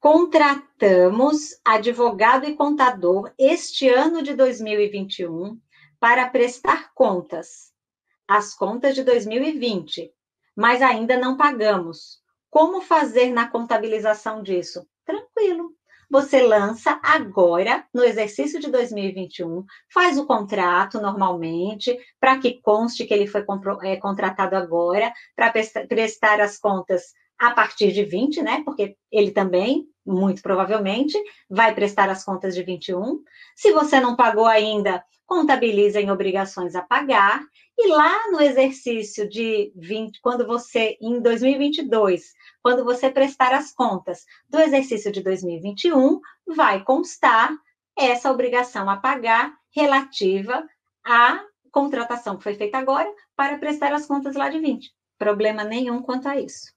contratamos advogado e contador este ano de 2021 para prestar contas, as contas de 2020, mas ainda não pagamos. Como fazer na contabilização disso? Tranquilo. Você lança agora, no exercício de 2021, faz o contrato normalmente, para que conste que ele foi é, contratado agora, para prestar as contas a partir de 20, né? Porque ele também, muito provavelmente, vai prestar as contas de 21. Se você não pagou ainda, contabiliza em obrigações a pagar. E lá no exercício de 20, quando você, em 2022, quando você prestar as contas do exercício de 2021, vai constar essa obrigação a pagar relativa à contratação que foi feita agora para prestar as contas lá de 20. Problema nenhum quanto a isso.